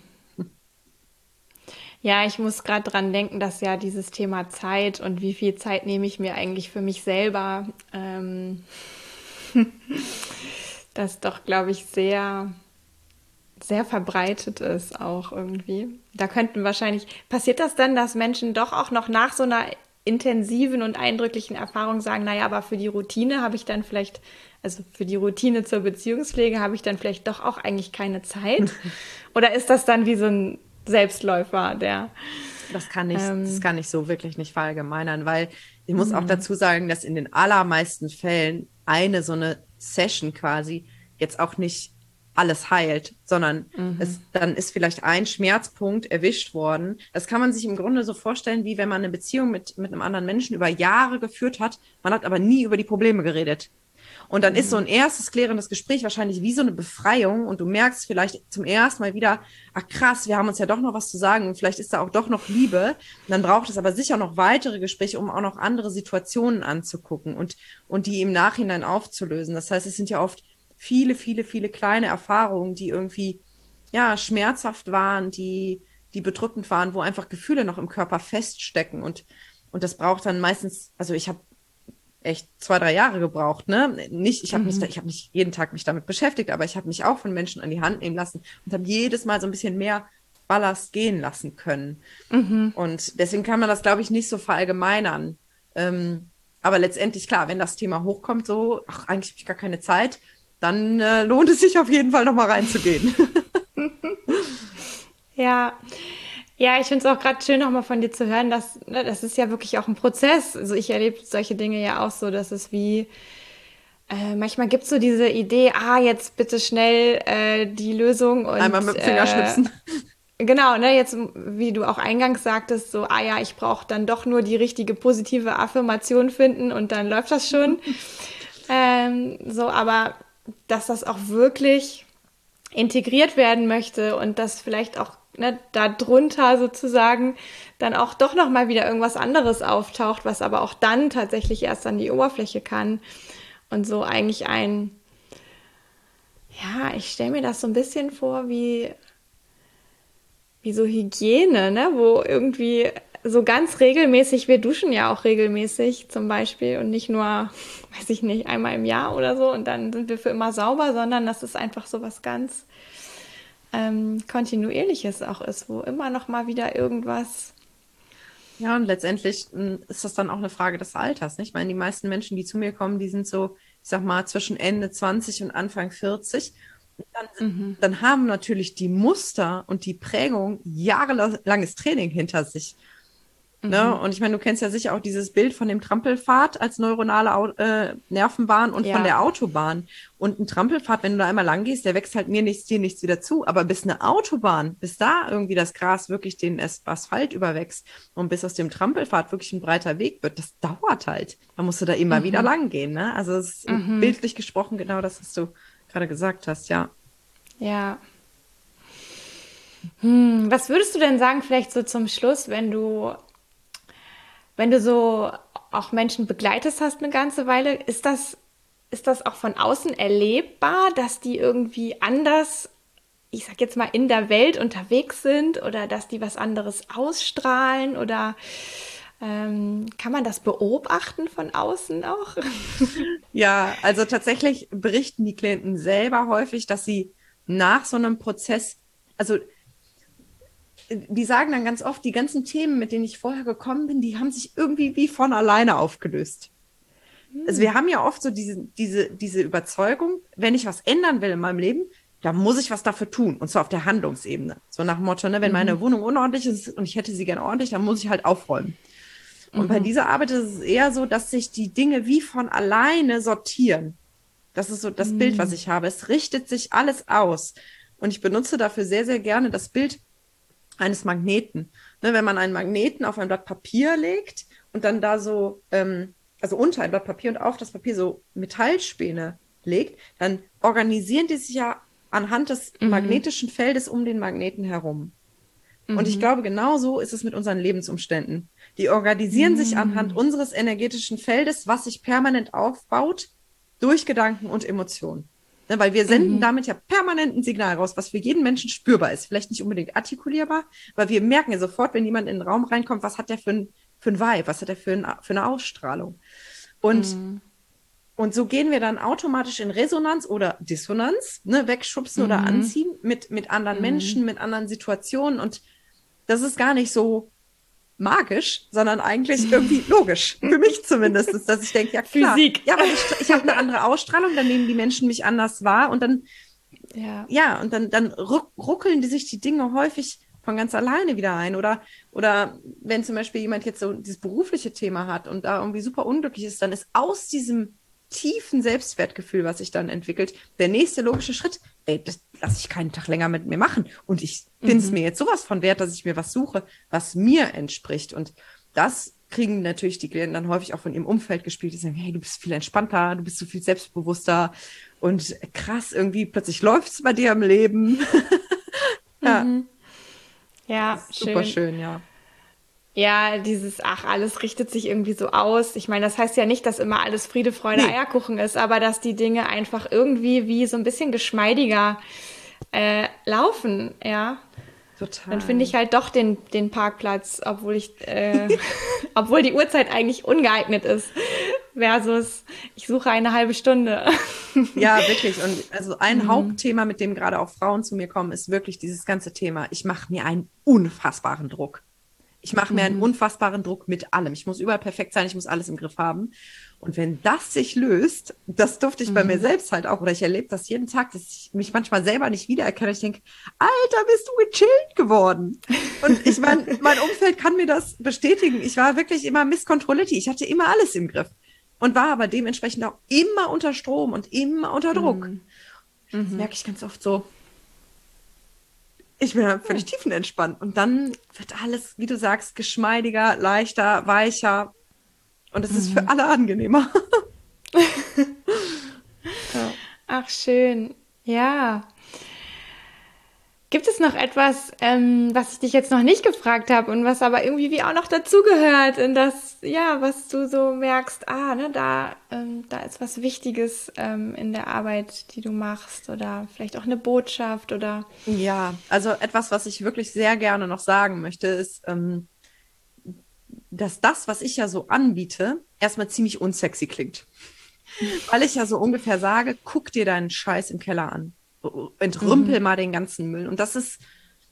Ja, ich muss gerade dran denken, dass ja dieses Thema Zeit und wie viel Zeit nehme ich mir eigentlich für mich selber, ähm, das doch, glaube ich, sehr sehr verbreitet ist auch irgendwie. Da könnten wahrscheinlich, passiert das dann, dass Menschen doch auch noch nach so einer intensiven und eindrücklichen Erfahrung sagen, naja, aber für die Routine habe ich dann vielleicht, also für die Routine zur Beziehungspflege habe ich dann vielleicht doch auch eigentlich keine Zeit? Oder ist das dann wie so ein Selbstläufer, der. Das kann ich, ähm, das kann ich so wirklich nicht verallgemeinern, weil ich muss auch mhm. dazu sagen, dass in den allermeisten Fällen eine so eine Session quasi jetzt auch nicht alles heilt, sondern mhm. es, dann ist vielleicht ein Schmerzpunkt erwischt worden. Das kann man sich im Grunde so vorstellen, wie wenn man eine Beziehung mit, mit einem anderen Menschen über Jahre geführt hat, man hat aber nie über die Probleme geredet. Und dann mhm. ist so ein erstes klärendes Gespräch wahrscheinlich wie so eine Befreiung und du merkst vielleicht zum ersten Mal wieder, ach krass, wir haben uns ja doch noch was zu sagen und vielleicht ist da auch doch noch Liebe. Und dann braucht es aber sicher noch weitere Gespräche, um auch noch andere Situationen anzugucken und, und die im Nachhinein aufzulösen. Das heißt, es sind ja oft viele, viele, viele kleine Erfahrungen, die irgendwie ja schmerzhaft waren, die, die bedrückend waren, wo einfach Gefühle noch im Körper feststecken und und das braucht dann meistens, also ich habe echt zwei, drei Jahre gebraucht, ne? Nicht, ich habe mhm. mich, ich habe nicht jeden Tag mich damit beschäftigt, aber ich habe mich auch von Menschen an die Hand nehmen lassen und habe jedes Mal so ein bisschen mehr Ballast gehen lassen können. Mhm. Und deswegen kann man das, glaube ich, nicht so verallgemeinern. Ähm, aber letztendlich, klar, wenn das Thema hochkommt, so, ach, eigentlich habe ich gar keine Zeit, dann äh, lohnt es sich auf jeden Fall nochmal reinzugehen. ja. Ja, ich finde es auch gerade schön, nochmal von dir zu hören, dass ne, das ist ja wirklich auch ein Prozess. Also ich erlebe solche Dinge ja auch so, dass es wie äh, manchmal gibt es so diese Idee, ah, jetzt bitte schnell äh, die Lösung und einmal mit dem Finger äh. Genau, ne, jetzt, wie du auch eingangs sagtest, so, ah ja, ich brauche dann doch nur die richtige positive Affirmation finden und dann läuft das schon. ähm, so, aber dass das auch wirklich integriert werden möchte und dass vielleicht auch ne, darunter sozusagen dann auch doch noch mal wieder irgendwas anderes auftaucht, was aber auch dann tatsächlich erst an die Oberfläche kann. Und so eigentlich ein ja, ich stelle mir das so ein bisschen vor wie wie so Hygiene, ne, wo irgendwie so ganz regelmäßig, wir duschen ja auch regelmäßig zum Beispiel und nicht nur, weiß ich nicht, einmal im Jahr oder so und dann sind wir für immer sauber, sondern dass es einfach so was ganz ähm, kontinuierliches auch ist, wo immer noch mal wieder irgendwas ja, und letztendlich hm, ist das dann auch eine Frage des Alters, nicht? Ich meine, die meisten Menschen, die zu mir kommen, die sind so ich sag mal, zwischen Ende 20 und Anfang 40. Dann, mhm. dann haben natürlich die Muster und die Prägung jahrelanges Training hinter sich. Ne? Mhm. Und ich meine, du kennst ja sicher auch dieses Bild von dem Trampelpfad als neuronale äh, Nervenbahn und ja. von der Autobahn. Und ein Trampelpfad, wenn du da einmal lang gehst, der wächst halt mir nichts, dir nichts wieder zu. Aber bis eine Autobahn, bis da irgendwie das Gras wirklich den Asphalt überwächst und bis aus dem Trampelpfad wirklich ein breiter Weg wird, das dauert halt. Da musst du da immer mhm. wieder lang gehen. Ne? Also es ist mhm. bildlich gesprochen genau das, was du gerade gesagt hast, ja. Ja. Hm, was würdest du denn sagen, vielleicht so zum Schluss, wenn du wenn du so auch Menschen begleitest hast eine ganze Weile, ist das, ist das auch von außen erlebbar, dass die irgendwie anders, ich sag jetzt mal, in der Welt unterwegs sind oder dass die was anderes ausstrahlen oder ähm, kann man das beobachten von außen auch? Ja, also tatsächlich berichten die Klienten selber häufig, dass sie nach so einem Prozess, also die sagen dann ganz oft, die ganzen Themen, mit denen ich vorher gekommen bin, die haben sich irgendwie wie von alleine aufgelöst. Hm. Also wir haben ja oft so diese, diese, diese Überzeugung, wenn ich was ändern will in meinem Leben, dann muss ich was dafür tun. Und zwar auf der Handlungsebene. So nach dem Motto, ne, wenn mhm. meine Wohnung unordentlich ist und ich hätte sie gerne ordentlich, dann muss ich halt aufräumen. Und mhm. bei dieser Arbeit ist es eher so, dass sich die Dinge wie von alleine sortieren. Das ist so das mhm. Bild, was ich habe. Es richtet sich alles aus. Und ich benutze dafür sehr, sehr gerne das Bild eines Magneten. Ne, wenn man einen Magneten auf ein Blatt Papier legt und dann da so, ähm, also unter ein Blatt Papier und auf das Papier so Metallspäne legt, dann organisieren die sich ja anhand des mhm. magnetischen Feldes um den Magneten herum. Mhm. Und ich mhm. glaube, genau so ist es mit unseren Lebensumständen. Die organisieren mhm. sich anhand unseres energetischen Feldes, was sich permanent aufbaut durch Gedanken und Emotionen. Ne, weil wir senden mhm. damit ja permanent ein Signal raus, was für jeden Menschen spürbar ist. Vielleicht nicht unbedingt artikulierbar, aber wir merken ja sofort, wenn jemand in den Raum reinkommt, was hat der für ein, für ein Vibe, was hat er für, ein, für eine Ausstrahlung. Und, mhm. und so gehen wir dann automatisch in Resonanz oder Dissonanz, ne, wegschubsen mhm. oder anziehen mit, mit anderen mhm. Menschen, mit anderen Situationen. Und das ist gar nicht so magisch, sondern eigentlich irgendwie logisch. Für mich zumindest ist, dass ich denke, ja klar. Physik. Ja, weil ich, ich habe eine andere Ausstrahlung, dann nehmen die Menschen mich anders wahr und dann, ja, ja und dann, dann ruck, ruckeln die sich die Dinge häufig von ganz alleine wieder ein. Oder, oder wenn zum Beispiel jemand jetzt so dieses berufliche Thema hat und da irgendwie super unglücklich ist, dann ist aus diesem tiefen Selbstwertgefühl, was sich dann entwickelt, der nächste logische Schritt, ey, das lasse ich keinen Tag länger mit mir machen. Und ich bin es mhm. mir jetzt sowas von wert, dass ich mir was suche, was mir entspricht. Und das kriegen natürlich die Klienten dann häufig auch von ihrem Umfeld gespielt, die sagen, hey, du bist viel entspannter, du bist so viel selbstbewusster und krass, irgendwie plötzlich läuft es bei dir im Leben. ja. Mhm. Ja, super schön ja. Ja, dieses, ach, alles richtet sich irgendwie so aus. Ich meine, das heißt ja nicht, dass immer alles Friede, Freude, nee. Eierkuchen ist, aber dass die Dinge einfach irgendwie wie so ein bisschen geschmeidiger äh, laufen, ja. Total. Dann finde ich halt doch den, den Parkplatz, obwohl ich, äh, obwohl die Uhrzeit eigentlich ungeeignet ist. Versus, ich suche eine halbe Stunde. ja, wirklich. Und also ein mhm. Hauptthema, mit dem gerade auch Frauen zu mir kommen, ist wirklich dieses ganze Thema. Ich mache mir einen unfassbaren Druck. Ich mache mir einen mhm. unfassbaren Druck mit allem. Ich muss überall perfekt sein, ich muss alles im Griff haben. Und wenn das sich löst, das durfte ich mhm. bei mir mhm. selbst halt auch, oder ich erlebe das jeden Tag, dass ich mich manchmal selber nicht wiedererkenne. Ich denke, Alter, bist du gechillt geworden. Und ich meine, mein Umfeld kann mir das bestätigen. Ich war wirklich immer Miss Controlletti. Ich hatte immer alles im Griff. Und war aber dementsprechend auch immer unter Strom und immer unter Druck. Mhm. Das merke ich ganz oft so. Ich bin ja völlig tiefenentspannt. Und dann wird alles, wie du sagst, geschmeidiger, leichter, weicher. Und es mhm. ist für mhm. alle angenehmer. ja. Ach, schön. Ja. Gibt es noch etwas, ähm, was ich dich jetzt noch nicht gefragt habe und was aber irgendwie wie auch noch dazugehört in das, ja, was du so merkst, ah, ne, da, ähm, da ist was Wichtiges ähm, in der Arbeit, die du machst oder vielleicht auch eine Botschaft oder? Ja, also etwas, was ich wirklich sehr gerne noch sagen möchte, ist, ähm, dass das, was ich ja so anbiete, erstmal ziemlich unsexy klingt. Weil ich ja so ungefähr sage, guck dir deinen Scheiß im Keller an entrümpel mhm. mal den ganzen Müll. Und das ist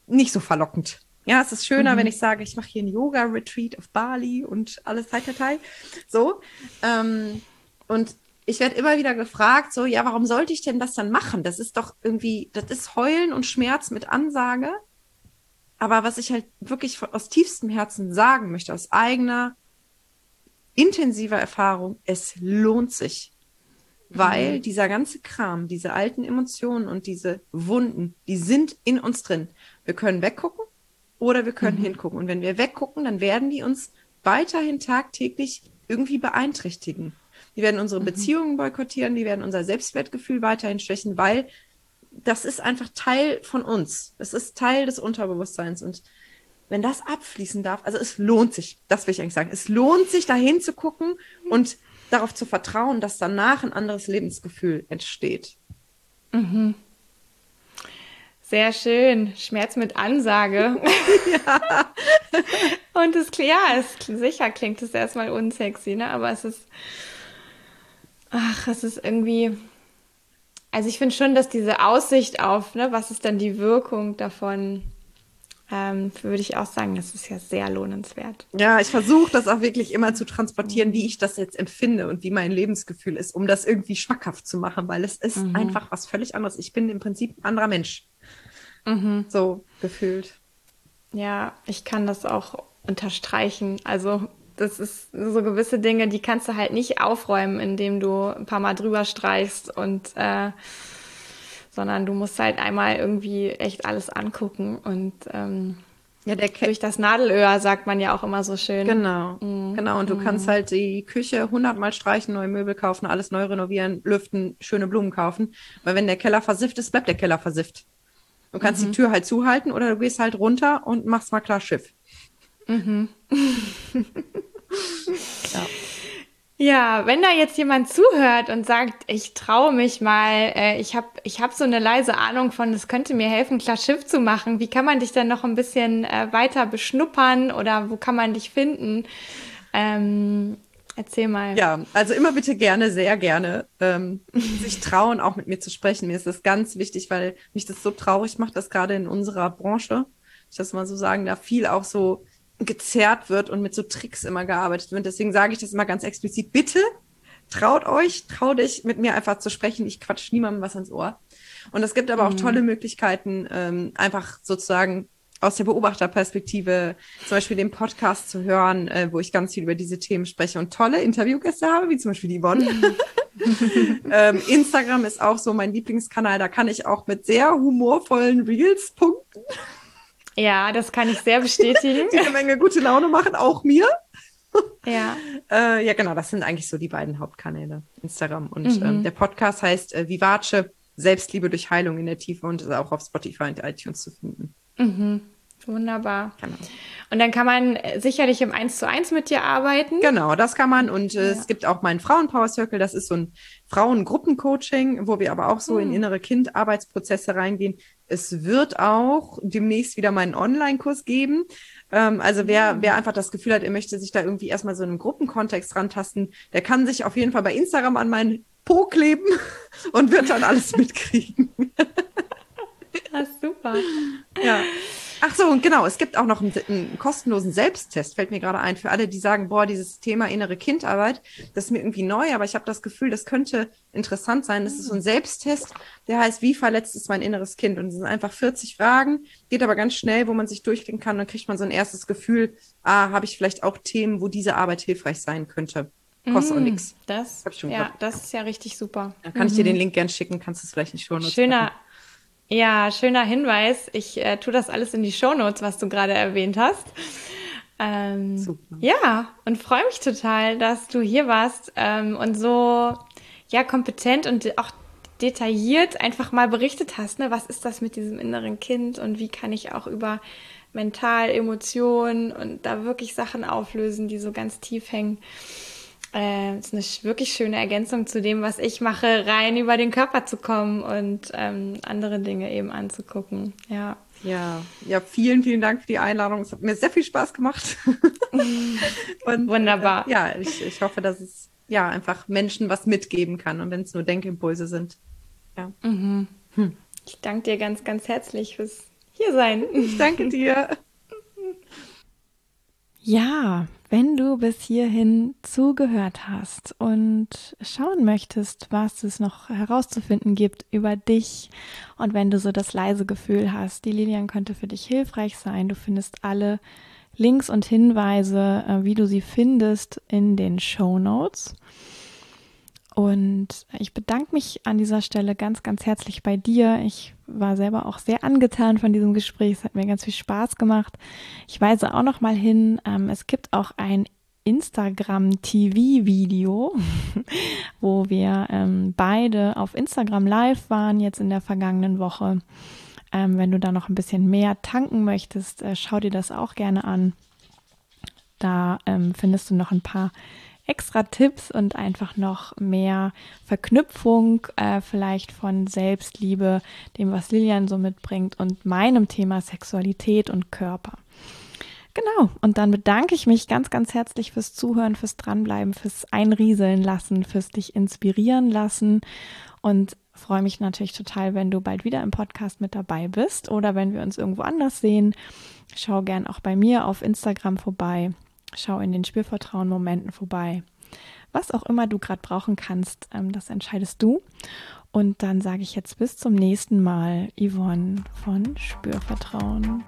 nicht so verlockend. Ja, es ist schöner, mhm. wenn ich sage, ich mache hier ein Yoga-Retreat auf Bali und alles Teil, Teil. So. Ähm, und ich werde immer wieder gefragt, so, ja, warum sollte ich denn das dann machen? Das ist doch irgendwie, das ist Heulen und Schmerz mit Ansage. Aber was ich halt wirklich aus tiefstem Herzen sagen möchte, aus eigener intensiver Erfahrung, es lohnt sich. Weil mhm. dieser ganze Kram, diese alten Emotionen und diese Wunden, die sind in uns drin. Wir können weggucken oder wir können mhm. hingucken. Und wenn wir weggucken, dann werden die uns weiterhin tagtäglich irgendwie beeinträchtigen. Die werden unsere mhm. Beziehungen boykottieren, die werden unser Selbstwertgefühl weiterhin schwächen, weil das ist einfach Teil von uns. Es ist Teil des Unterbewusstseins. Und wenn das abfließen darf, also es lohnt sich, das will ich eigentlich sagen, es lohnt sich, dahin zu gucken und darauf zu vertrauen, dass danach ein anderes Lebensgefühl entsteht. Mhm. Sehr schön. Schmerz mit Ansage. ja. Und es, ja, es, sicher klingt es erstmal unsexy, ne? aber es ist, ach, es ist irgendwie, also ich finde schon, dass diese Aussicht auf, ne, was ist dann die Wirkung davon, ähm, würde ich auch sagen, das ist ja sehr lohnenswert. Ja, ich versuche das auch wirklich immer zu transportieren, wie ich das jetzt empfinde und wie mein Lebensgefühl ist, um das irgendwie schmackhaft zu machen, weil es ist mhm. einfach was völlig anderes. Ich bin im Prinzip ein anderer Mensch. Mhm. So gefühlt. Ja, ich kann das auch unterstreichen. Also das ist so gewisse Dinge, die kannst du halt nicht aufräumen, indem du ein paar Mal drüber streichst und äh, sondern du musst halt einmal irgendwie echt alles angucken und ähm, ja, der durch das Nadelöhr sagt man ja auch immer so schön. Genau, mhm. genau. Und du mhm. kannst halt die Küche hundertmal streichen, neue Möbel kaufen, alles neu renovieren, lüften, schöne Blumen kaufen. Weil wenn der Keller versifft ist, bleibt der Keller versifft. Du kannst mhm. die Tür halt zuhalten oder du gehst halt runter und machst mal klar Schiff. Mhm. ja. Ja, wenn da jetzt jemand zuhört und sagt, ich traue mich mal, äh, ich habe ich hab so eine leise Ahnung von, es könnte mir helfen, klar Schiff zu machen, wie kann man dich denn noch ein bisschen äh, weiter beschnuppern oder wo kann man dich finden? Ähm, erzähl mal. Ja, also immer bitte gerne, sehr gerne, ähm, sich trauen, auch mit mir zu sprechen. Mir ist das ganz wichtig, weil mich das so traurig macht, dass gerade in unserer Branche, ich das mal so sagen da viel auch so gezerrt wird und mit so Tricks immer gearbeitet wird. Deswegen sage ich das immer ganz explizit. Bitte traut euch, trau dich, mit mir einfach zu sprechen. Ich quatsch niemandem was ans Ohr. Und es gibt aber auch mhm. tolle Möglichkeiten, ähm, einfach sozusagen aus der Beobachterperspektive zum Beispiel den Podcast zu hören, äh, wo ich ganz viel über diese Themen spreche und tolle Interviewgäste habe, wie zum Beispiel die Yvonne. ähm, Instagram ist auch so mein Lieblingskanal. Da kann ich auch mit sehr humorvollen Reels punkten. Ja, das kann ich sehr bestätigen. Eine Menge gute Laune machen, auch mir. Ja. äh, ja, genau, das sind eigentlich so die beiden Hauptkanäle, Instagram. Und mhm. ähm, der Podcast heißt äh, Vivace, Selbstliebe durch Heilung in der Tiefe und ist auch auf Spotify und iTunes zu finden. Mhm. Wunderbar. Genau. Und dann kann man äh, sicherlich im 1 zu 1 mit dir arbeiten. Genau, das kann man. Und äh, ja. es gibt auch meinen Frauenpower Circle. Das ist so ein Frauengruppencoaching, wo wir aber auch so hm. in innere Kindarbeitsprozesse reingehen. Es wird auch demnächst wieder meinen Online-Kurs geben. Ähm, also wer, hm. wer einfach das Gefühl hat, er möchte sich da irgendwie erstmal so in einem Gruppenkontext rantasten, der kann sich auf jeden Fall bei Instagram an meinen Po kleben und wird dann alles mitkriegen. Das ist super. Ja. Ach so, und genau, es gibt auch noch einen, einen, kostenlosen Selbsttest, fällt mir gerade ein, für alle, die sagen, boah, dieses Thema innere Kindarbeit, das ist mir irgendwie neu, aber ich habe das Gefühl, das könnte interessant sein. Das ist so ein Selbsttest, der heißt, wie verletzt ist mein inneres Kind? Und es sind einfach 40 Fragen, geht aber ganz schnell, wo man sich durchklicken kann, dann kriegt man so ein erstes Gefühl, ah, habe ich vielleicht auch Themen, wo diese Arbeit hilfreich sein könnte. Kostet mm, auch nichts. Das, ja, das ist ja richtig super. Dann kann mhm. ich dir den mhm. Link gern schicken, kannst du es vielleicht nicht schon nutzen. Schöner, ja, schöner Hinweis. Ich äh, tue das alles in die Shownotes, was du gerade erwähnt hast. Ähm, Super. Ja, und freue mich total, dass du hier warst ähm, und so ja kompetent und auch detailliert einfach mal berichtet hast. Ne? Was ist das mit diesem inneren Kind und wie kann ich auch über Mental, Emotionen und da wirklich Sachen auflösen, die so ganz tief hängen. Äh, ist eine wirklich schöne Ergänzung zu dem, was ich mache, rein über den Körper zu kommen und ähm, andere Dinge eben anzugucken. Ja. Ja, ja, vielen, vielen Dank für die Einladung. Es hat mir sehr viel Spaß gemacht. und, Wunderbar. Äh, ja, ich, ich hoffe, dass es ja einfach Menschen was mitgeben kann und wenn es nur Denkimpulse sind. Ja. Mhm. Hm. Ich danke dir ganz, ganz herzlich fürs Hiersein. Ich danke dir. Ja, wenn du bis hierhin zugehört hast und schauen möchtest, was es noch herauszufinden gibt über dich und wenn du so das leise Gefühl hast, die Lilian könnte für dich hilfreich sein, du findest alle Links und Hinweise, äh, wie du sie findest, in den Show Notes. Und ich bedanke mich an dieser Stelle ganz, ganz herzlich bei dir. Ich war selber auch sehr angetan von diesem Gespräch. Es hat mir ganz viel Spaß gemacht. Ich weise auch noch mal hin, ähm, es gibt auch ein Instagram-TV-Video, wo wir ähm, beide auf Instagram live waren, jetzt in der vergangenen Woche. Ähm, wenn du da noch ein bisschen mehr tanken möchtest, äh, schau dir das auch gerne an. Da ähm, findest du noch ein paar extra Tipps und einfach noch mehr Verknüpfung äh, vielleicht von Selbstliebe, dem, was Lilian so mitbringt und meinem Thema Sexualität und Körper. Genau, und dann bedanke ich mich ganz, ganz herzlich fürs Zuhören, fürs Dranbleiben, fürs Einrieseln lassen, fürs dich inspirieren lassen und freue mich natürlich total, wenn du bald wieder im Podcast mit dabei bist oder wenn wir uns irgendwo anders sehen. Schau gern auch bei mir auf Instagram vorbei. Schau in den Spürvertrauen-Momenten vorbei. Was auch immer du gerade brauchen kannst, ähm, das entscheidest du. Und dann sage ich jetzt bis zum nächsten Mal, Yvonne von Spürvertrauen.